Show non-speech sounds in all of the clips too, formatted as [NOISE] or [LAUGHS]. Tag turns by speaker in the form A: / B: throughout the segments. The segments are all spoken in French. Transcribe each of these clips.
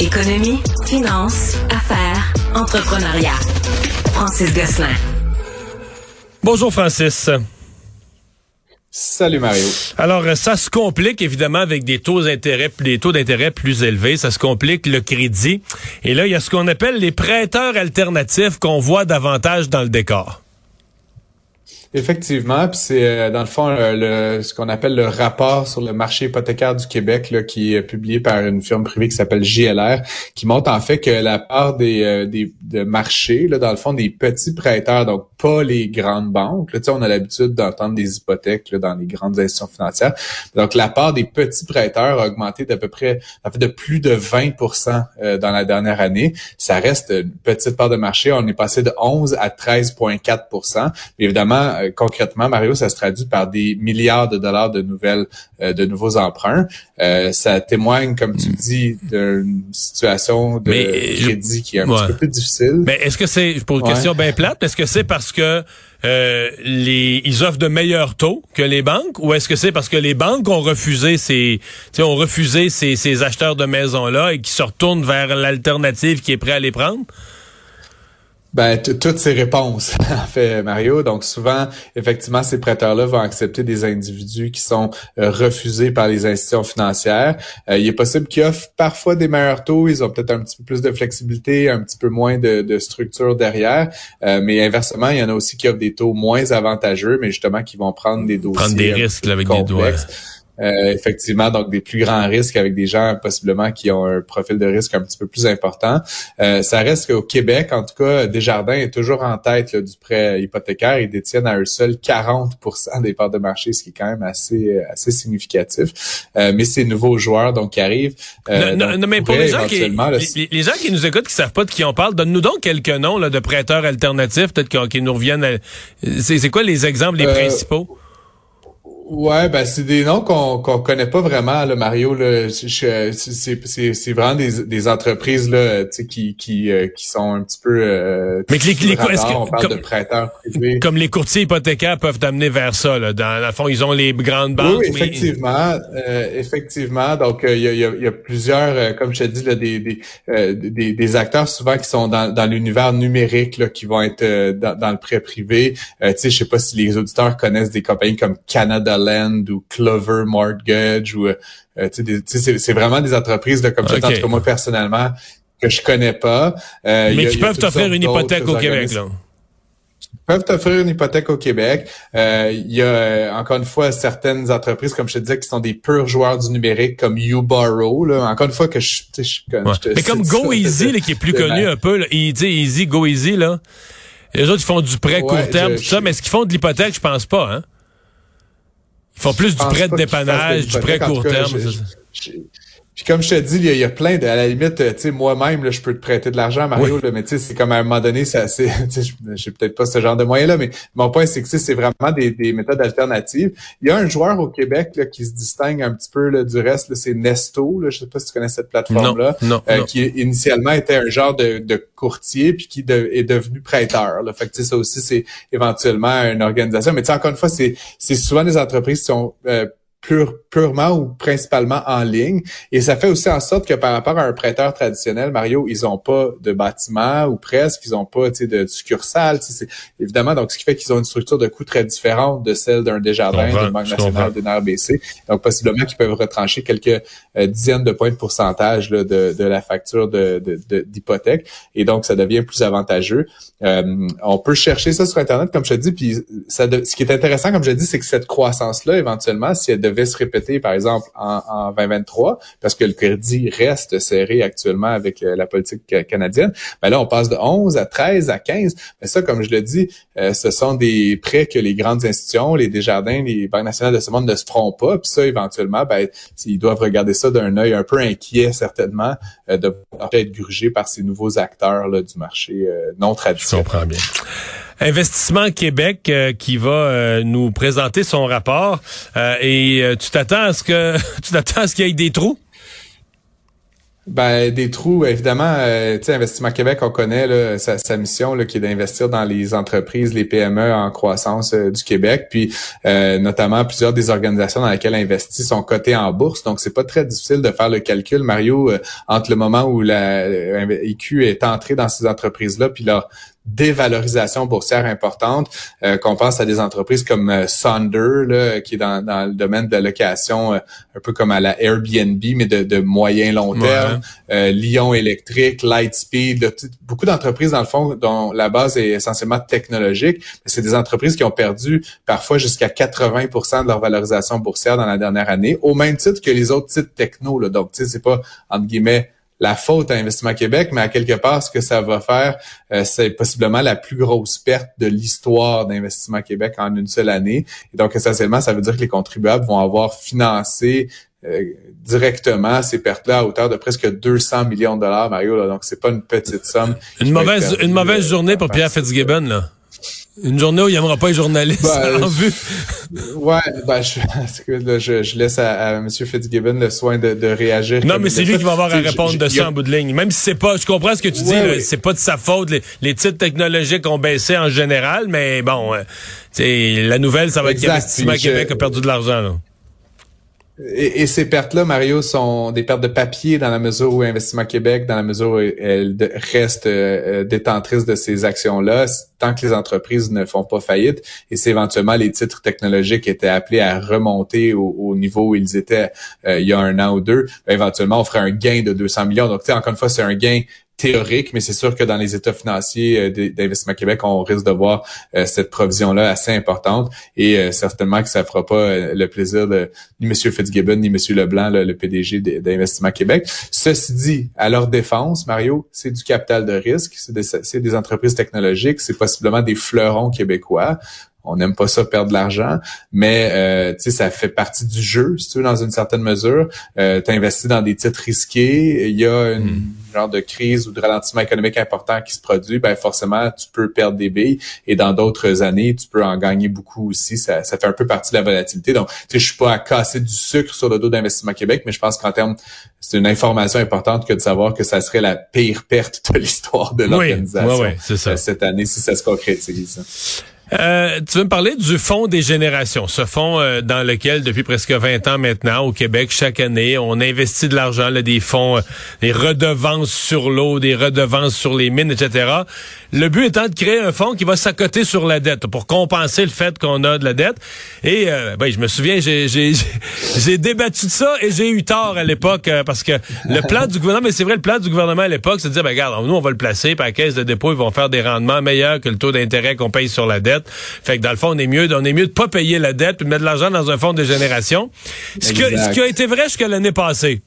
A: Économie, finance, affaires, entrepreneuriat. Francis Gosselin.
B: Bonjour Francis.
C: Salut Mario.
B: Alors euh, ça se complique évidemment avec des taux d'intérêt des taux d'intérêt plus élevés, ça se complique le crédit. Et là il y a ce qu'on appelle les prêteurs alternatifs qu'on voit davantage dans le décor.
C: Effectivement, puis c'est euh, dans le fond le, ce qu'on appelle le rapport sur le marché hypothécaire du Québec là, qui est publié par une firme privée qui s'appelle JLR, qui montre en fait que la part des, euh, des de marchés, là, dans le fond, des petits prêteurs, donc pas les grandes banques. Là, on a l'habitude d'entendre des hypothèques là, dans les grandes institutions financières. Donc la part des petits prêteurs a augmenté d'à peu près, en fait, de plus de 20% euh, dans la dernière année. Ça reste une petite part de marché. On est passé de 11 à 13,4 Mais évidemment, euh, concrètement, Mario, ça se traduit par des milliards de dollars de nouvelles, euh, de nouveaux emprunts. Euh, ça témoigne, comme tu dis, d'une situation de crédit qui est un petit peu plus difficile.
B: Mais est-ce que c'est, pour une question bien plate, est-ce que c'est parce que les, ils offrent de meilleurs taux que les banques, ou est-ce que c'est parce que les banques ont refusé ces, ont refusé ces, ces acheteurs de maisons là et qui se retournent vers l'alternative qui est prêt à les prendre?
C: Ben, toutes ces réponses, [LAUGHS] en fait, Mario. Donc, souvent, effectivement, ces prêteurs-là vont accepter des individus qui sont euh, refusés par les institutions financières. Euh, il est possible qu'ils offrent parfois des meilleurs taux. Ils ont peut-être un petit peu plus de flexibilité, un petit peu moins de, structure derrière. Euh, mais inversement, il y en a aussi qui offrent des taux moins avantageux, mais justement qui vont prendre des dossiers
B: prendre des risques avec des doigts.
C: Euh, effectivement, donc des plus grands risques avec des gens possiblement qui ont un profil de risque un petit peu plus important. Euh, ça reste qu'au Québec, en tout cas, Desjardins est toujours en tête du prêt hypothécaire. Ils détiennent à eux seuls 40% des parts de marché, ce qui est quand même assez assez significatif. Euh, mais ces nouveaux joueurs donc qui arrivent.
B: non, non, mais pour les gens, qui, les, gens qui nous écoutent, qui savent pas de qui on parle, donne-nous donc quelques noms là, de prêteurs alternatifs, peut-être qu'ils nous reviennent. C'est quoi les exemples les principaux?
C: Ouais, ben c'est des noms qu'on qu'on connaît pas vraiment, là, Mario. Là, c'est vraiment des, des entreprises là, qui qui euh, qui sont un petit peu. Euh,
B: Mais les, les,
C: on parle comme, de prêteurs privés.
B: Comme les courtiers hypothécaires peuvent t'amener vers ça. Là? Dans le fond, ils ont les grandes banques.
C: Oui, effectivement, euh, effectivement. Donc il y a, y, a, plusieurs, comme je te dis, là, des des, des, des acteurs souvent qui sont dans, dans l'univers numérique là, qui vont être dans, dans le prêt privé. tu sais, je sais pas si les auditeurs connaissent des compagnies comme Canada Land ou Clover Mortgage ou euh, euh c'est vraiment des entreprises de comme ça, en tout cas moi personnellement que je connais pas.
B: Euh, Mais qui peuvent t'offrir une hypothèque au Québec là
C: peuvent t'offrir une hypothèque au Québec. Euh, il y a encore une fois certaines entreprises, comme je te disais, qui sont des purs joueurs du numérique, comme YouBorrow. Là. Encore une fois que je, je, je,
B: Mais comme Go Easy, qui est plus connu un peu, là, il dit Easy, Go Easy, là. Les autres, ils font du prêt court terme, tout ça, mais est-ce qu'ils font de l'hypothèque, je pense pas, hein? Font plus du prêt de dépannage, du prêt court terme.
C: Puis comme je te dis, il y, a, plein de, à la limite, tu sais, moi-même, je peux te prêter de l'argent, Mario, mais tu sais, c'est comme à un moment donné, c'est [LAUGHS] j'ai peut-être pas ce genre de moyens-là, mais mon point, c'est que c'est vraiment des, des, méthodes alternatives. Il y a un joueur au Québec là, qui se distingue un petit peu là, du reste, c'est Nesto, là, je sais pas si tu connais cette plateforme-là,
B: euh,
C: qui initialement était un genre de, de courtier, puis qui est devenu prêteur. Là. Fait que ça aussi, c'est éventuellement une organisation. Mais encore une fois, c'est souvent des entreprises qui sont euh, purement ou principalement en ligne. Et ça fait aussi en sorte que par rapport à un prêteur traditionnel, Mario, ils ont pas de bâtiment ou presque, ils ont pas de succursale. Évidemment, donc ce qui fait qu'ils ont une structure de coût très différente de celle d'un Desjardins, d'une Banque nationale, d'une RBC. Donc possiblement qu'ils peuvent retrancher quelques euh, dizaines de points de pourcentage là, de, de, la facture d'hypothèque. De, Et donc, ça devient plus avantageux. Euh, on peut chercher ça sur Internet, comme je te dis, puis ça ce qui est intéressant, comme je dis, c'est que cette croissance-là, éventuellement, si elle devait se répéter, par exemple, en, en 2023, parce que le crédit reste serré actuellement avec euh, la politique canadienne, ben là, on passe de 11 à 13 à 15. Mais ça, comme je le dis, euh, ce sont des prêts que les grandes institutions, les Desjardins, les banques nationales de ce monde ne se feront pas. Puis ça, éventuellement, ben, ils doivent regarder ça d'un œil un peu inquiet, certainement, euh, de être grugé par ces nouveaux acteurs là, du marché non traditionnel.
B: Je comprends bien. Investissement Québec euh, qui va euh, nous présenter son rapport euh, et tu t'attends à ce que [LAUGHS] tu t'attends à ce qu'il y ait des trous?
C: Ben, des trous, évidemment, euh, tu sais, Investissement Québec, on connaît là, sa, sa, mission là, qui est d'investir dans les entreprises, les PME en croissance euh, du Québec. Puis euh, notamment plusieurs des organisations dans lesquelles investit sont cotées en bourse. Donc, c'est pas très difficile de faire le calcul, Mario, entre le moment où la est entrée dans ces entreprises-là, puis leur dévalorisation boursière importante, euh, qu'on pense à des entreprises comme euh, Sonder, là, qui est dans, dans, le domaine de la location, euh, un peu comme à la Airbnb, mais de, de moyen long terme, euh, Lyon Électrique, Lightspeed, beaucoup d'entreprises dans le fond dont la base est essentiellement technologique. C'est des entreprises qui ont perdu parfois jusqu'à 80% de leur valorisation boursière dans la dernière année, au même titre que les autres titres techno. Là. Donc, tu sais, c'est pas entre guillemets la faute à Investissement Québec, mais à quelque part, ce que ça va faire, euh, c'est possiblement la plus grosse perte de l'histoire d'Investissement Québec en une seule année. Et donc, essentiellement, ça veut dire que les contribuables vont avoir financé euh, directement ces pertes-là à hauteur de presque 200 millions de dollars, Mario. Là. Donc, c'est pas une petite somme.
B: Une mauvaise, une mauvaise journée pour Pierre Fitzgibbon, là. Une journée où il n'aimera pas les journalistes
C: ben, [LAUGHS]
B: en vue.
C: Ouais, ben je, je, je laisse à, à, M. Fitzgibbon le soin de, de réagir.
B: Non, mais c'est lui qui va avoir à répondre de ça en bout de ligne. Même si c'est pas, je comprends ce que tu ouais, dis, c'est pas de sa faute. Les, les, titres technologiques ont baissé en général, mais bon, euh, la nouvelle, ça va être qu'Investissement Québec a perdu de l'argent.
C: Et, ces pertes-là, Mario, sont des pertes de papier dans la mesure où Investissement Québec, dans la mesure où elle reste euh, détentrice de ces actions-là, tant que les entreprises ne font pas faillite. Et c'est éventuellement les titres technologiques étaient appelés à remonter au, au niveau où ils étaient euh, il y a un an ou deux, ben, éventuellement, on ferait un gain de 200 millions. Donc, encore une fois, c'est un gain théorique, mais c'est sûr que dans les états financiers euh, d'Investissement Québec, on risque de voir euh, cette provision-là assez importante et euh, certainement que ça fera pas le plaisir de ni M. Fitzgibbon ni M. Leblanc, le PDG d'Investissement Québec. Ceci dit, à leur défense, Mario, c'est du capital de risque, c'est des, des entreprises technologiques, c'est possiblement des fleurons québécois on n'aime pas ça perdre de l'argent, mais euh, ça fait partie du jeu, si tu veux, dans une certaine mesure. Euh, tu investis dans des titres risqués, il y a une mm. Genre de crise ou de ralentissement économique important qui se produit, ben forcément tu peux perdre des billes et dans d'autres années tu peux en gagner beaucoup aussi. Ça, ça fait un peu partie de la volatilité. Donc tu sais je suis pas à casser du sucre sur le dos d'Investissement Québec, mais je pense qu'en termes c'est une information importante que de savoir que ça serait la pire perte de l'histoire de l'organisation
B: oui,
C: euh, cette année si ça se concrétise.
B: Euh, tu veux me parler du Fonds des générations, ce fonds euh, dans lequel, depuis presque 20 ans maintenant, au Québec, chaque année, on investit de l'argent, des fonds, euh, des redevances sur l'eau, des redevances sur les mines, etc. Le but étant de créer un fonds qui va s'accoter sur la dette pour compenser le fait qu'on a de la dette. Et ben, je me souviens, [LAUGHS] j'ai débattu de ça et j'ai eu tort à l'époque parce que le plan du gouvernement, mais c'est vrai, le plan du gouvernement à l'époque, c'est de dire, ben, regarde, nous, on va le placer, à la caisse de dépôt, ils vont faire des rendements meilleurs que le taux d'intérêt qu'on paye sur la dette. Fait que dans le fond, on est mieux, on est mieux de pas payer la dette puis de mettre de l'argent dans un fonds de génération. Ce, que, ce qui a été vrai jusqu'à l'année passée.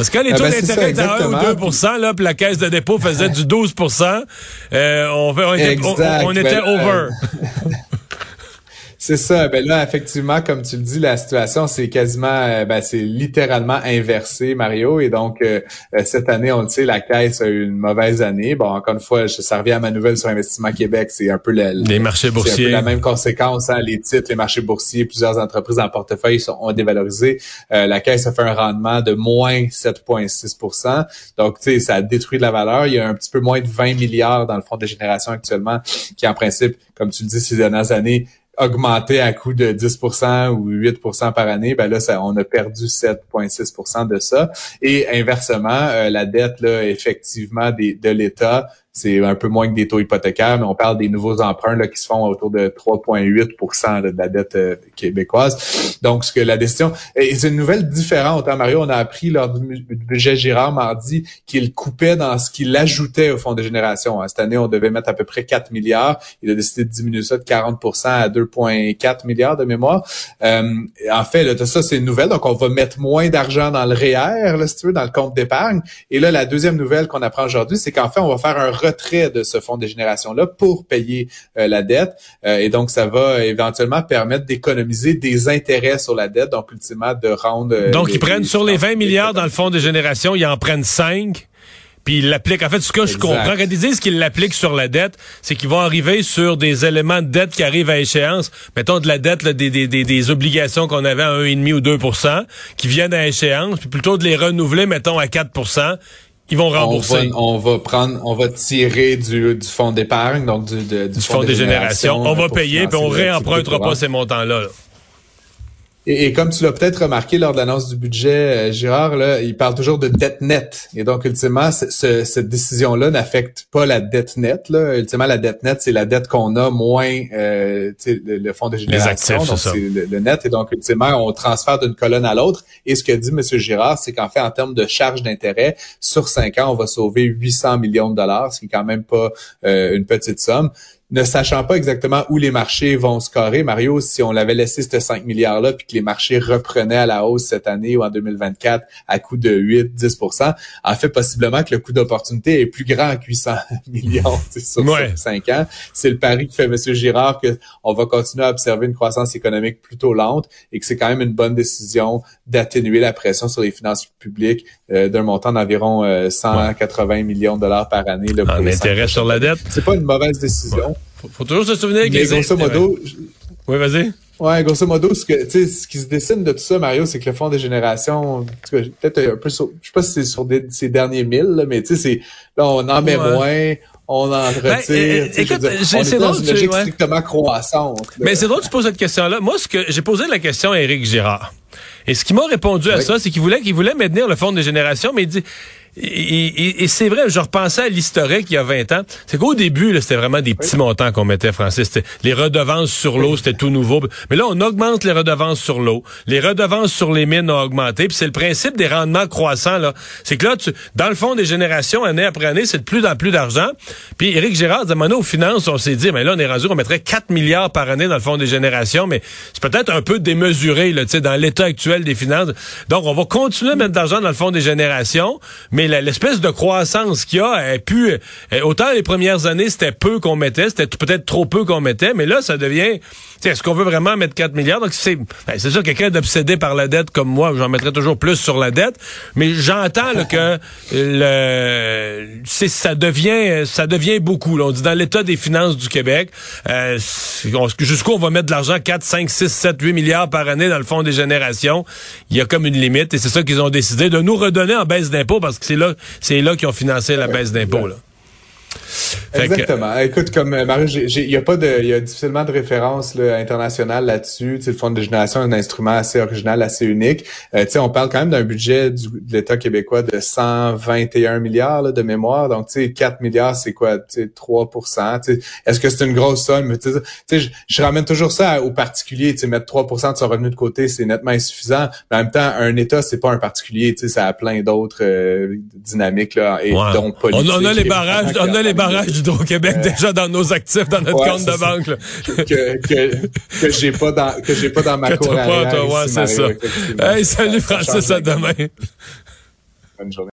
B: Parce que les ah, taux ben, d'intérêt étaient à 1 ou 2 là, puis la caisse de dépôt faisait du 12 euh, on, on, était, on, était ben, over.
C: C'est ça. Ben là, effectivement, comme tu le dis, la situation c'est quasiment, euh, ben, c'est littéralement inversé, Mario. Et donc euh, euh, cette année, on le sait, la caisse a eu une mauvaise année. Bon, encore une fois, ça revient à ma nouvelle sur Investissement Québec. C'est un peu
B: les marchés boursiers.
C: Un peu la même conséquence. Hein, les titres, les marchés boursiers, plusieurs entreprises en portefeuille sont ont dévalorisé. la caisse a fait un rendement de moins 7,6% Donc, tu sais, ça a détruit de la valeur. Il y a un petit peu moins de 20 milliards dans le fonds de génération actuellement, qui en principe, comme tu le dis, ces dernières années augmenté à coût de 10% ou 8% par année, ben là, ça, on a perdu 7,6% de ça. Et inversement, euh, la dette, là, effectivement, des, de l'État c'est un peu moins que des taux hypothécaires, mais on parle des nouveaux emprunts là, qui se font autour de 3,8% de la dette euh, québécoise. Donc, ce que la décision... Et c'est une nouvelle différente. Hein, Mario, on a appris lors du budget Girard mardi qu'il coupait dans ce qu'il ajoutait au fonds de génération. Hein. Cette année, on devait mettre à peu près 4 milliards. Il a décidé de diminuer ça de 40% à 2,4 milliards de mémoire. Euh, en fait, là, ça, c'est une nouvelle. Donc, on va mettre moins d'argent dans le REER, là, si tu veux, dans le compte d'épargne. Et là, la deuxième nouvelle qu'on apprend aujourd'hui, c'est qu'en fait, on va faire un retrait de ce fonds de génération-là pour payer euh, la dette. Euh, et donc, ça va éventuellement permettre d'économiser des intérêts sur la dette, donc ultimement de rendre...
B: Euh, donc, ils prennent sur les 20 milliards dans le fonds de génération, ils en prennent 5 puis il l'applique. En fait, ce que je comprends, quand ils disent qu'ils l'appliquent sur la dette, c'est qu'ils vont arriver sur des éléments de dette qui arrivent à échéance. Mettons de la dette, là, des, des, des, des, obligations qu'on avait à 1,5 ou 2% qui viennent à échéance, puis plutôt de les renouveler, mettons, à 4 ils vont rembourser.
C: On va, prendre, on va tirer du, du fonds d'épargne, donc du, du,
B: fonds, des générations. On va payer, puis on réempruntera pas ces montants-là. là
C: et, comme tu l'as peut-être remarqué lors de l'annonce du budget, euh, Girard, là, il parle toujours de dette nette. Et donc, ultimement, cette décision-là n'affecte pas la dette nette. Là. Ultimement, la dette nette, c'est la dette qu'on a moins euh, le, le, fonds de génération. donc, c'est le, net. Et donc, ultimement, on transfère d'une colonne à l'autre. Et ce que dit M. Girard, c'est qu'en fait, en termes de charge d'intérêt, sur cinq ans, on va sauver 800 millions de dollars, ce qui est quand même pas euh, une petite somme ne sachant pas exactement où les marchés vont scorer, Mario, si on l'avait laissé ce 5 milliards-là, puis que les marchés reprenaient à la hausse cette année ou en 2024 à coût de 8-10% en fait possiblement que le coût d'opportunité est plus grand que 800 [LAUGHS] millions sur 5 ans. C'est le pari que fait M. Girard qu'on va continuer à observer une croissance économique plutôt lente et que c'est quand même une bonne décision d'atténuer la pression sur les finances publiques euh, d'un montant d'environ 180 euh, millions de dollars par année.
B: Là, en intérêt sur la dette?
C: C'est pas une mauvaise décision.
B: Faut, toujours se souvenir que
C: grosso modo,
B: Oui, vas-y.
C: Ouais, grosso modo, ce, que, ce qui se dessine de tout ça, Mario, c'est que le fonds des générations, peut-être un peu sur, je sais pas si c'est sur ces derniers mille, mais tu sais, c'est, là, on en met moins, on en ben, retire. Ben, écoute, c'est drôle, une logique strictement croissante.
B: Mais c'est drôle que tu poses cette question-là. Moi, ce que j'ai posé la question à Éric Girard. Et ce qui m'a répondu à ça, c'est qu'il voulait qu'il voulait maintenir le fonds des générations, mais il dit et, c'est vrai, je repensais à l'historique il y a 20 ans. C'est qu'au début, c'était vraiment des petits montants qu'on mettait, Francis. Les redevances sur l'eau, c'était tout nouveau. Mais là, on augmente les redevances sur l'eau. Les redevances sur les mines ont augmenté. Puis c'est le principe des rendements croissants. là. C'est que là, tu, dans le fond des générations, année après année, c'est de plus en plus d'argent. Puis Éric Gérard, demandé aux finances, on s'est dit, mais là, on est rendu, on mettrait 4 milliards par année dans le fond des générations. Mais c'est peut-être un peu démesuré là, dans l'état actuel des finances. Donc, on va continuer à mettre d'argent dans le fond des générations. Mais l'espèce de croissance qu'il y a, elle pu, autant les premières années, c'était peu qu'on mettait, c'était peut-être trop peu qu'on mettait, mais là, ça devient, est-ce qu'on veut vraiment mettre 4 milliards? Donc, c'est, ben, c'est sûr, quelqu'un d'obsédé par la dette comme moi, j'en mettrais toujours plus sur la dette, mais j'entends que le, ça devient, ça devient beaucoup. Là. On dit dans l'état des finances du Québec, euh, jusqu'où on va mettre de l'argent, 4, 5, 6, 7, 8 milliards par année dans le fonds des générations, il y a comme une limite, et c'est ça qu'ils ont décidé de nous redonner en baisse d'impôts, parce que c'est là, c'est qu'ils ont financé la baisse d'impôts.
C: Exactement. Écoute, comme euh, Marie, il y a pas de, il y a difficilement de référence là, internationale là-dessus. Le fonds de génération est un instrument assez original, assez unique. Euh, on parle quand même d'un budget du, de l'État québécois de 121 milliards là, de mémoire. Donc, tu sais, 4 milliards, c'est quoi, 3% Est-ce que c'est une grosse somme? Tu sais, je, je ramène toujours ça aux particuliers. Tu sais, mettre 3% de son revenu de côté, c'est nettement insuffisant. Mais en même temps, un État, c'est pas un particulier. Tu sais, ça a plein d'autres euh, dynamiques là, et donc
B: On, a les barrages, on a les barrages d'Hydro-Québec euh, déjà dans nos actifs, dans notre compte de banque.
C: Que, que, que j'ai pas dans que j'ai pas dans ma [LAUGHS] cour
B: c'est ça. Hey, salut Francis, à demain. Bonne journée.